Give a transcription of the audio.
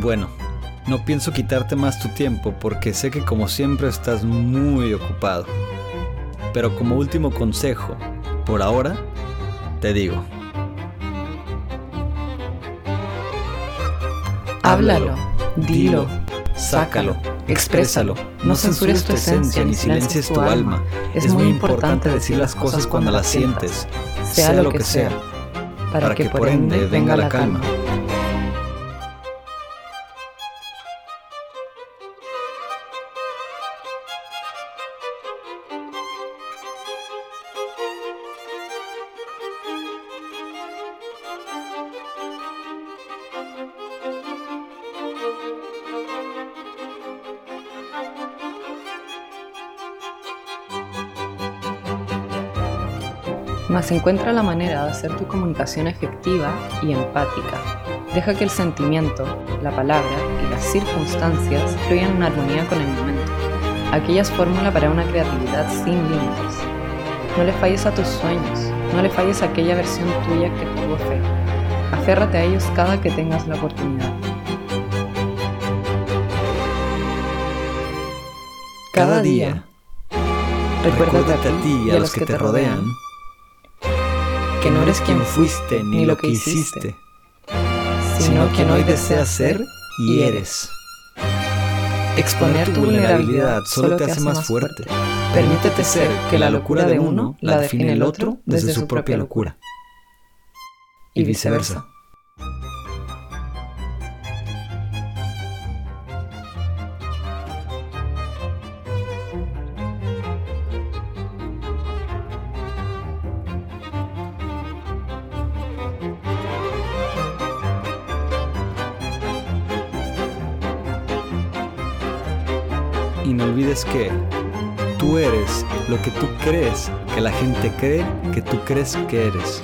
Bueno, no pienso quitarte más tu tiempo porque sé que como siempre estás muy ocupado. Pero como último consejo, por ahora, te digo. Háblalo, dilo, sácalo, exprésalo. No censures tu esencia ni silencies tu alma. Es muy importante decir las cosas cuando las sientes, sea lo que sea, para que por ende venga la calma. Mas encuentra la manera de hacer tu comunicación efectiva y empática. Deja que el sentimiento, la palabra y las circunstancias fluyan en armonía con el momento. Aquella es fórmula para una creatividad sin límites. No le falles a tus sueños, no le falles a aquella versión tuya que tuvo fe. Aférrate a ellos cada que tengas la oportunidad. Cada día, recuérdate a ti y a los que te rodean que no eres quien fuiste ni lo que hiciste, sino quien hoy deseas ser y eres. Exponer tu vulnerabilidad solo te hace más fuerte. Permítete ser que la locura de uno la define el otro desde su propia locura. Y viceversa. Y no olvides que tú eres lo que tú crees que la gente cree que tú crees que eres.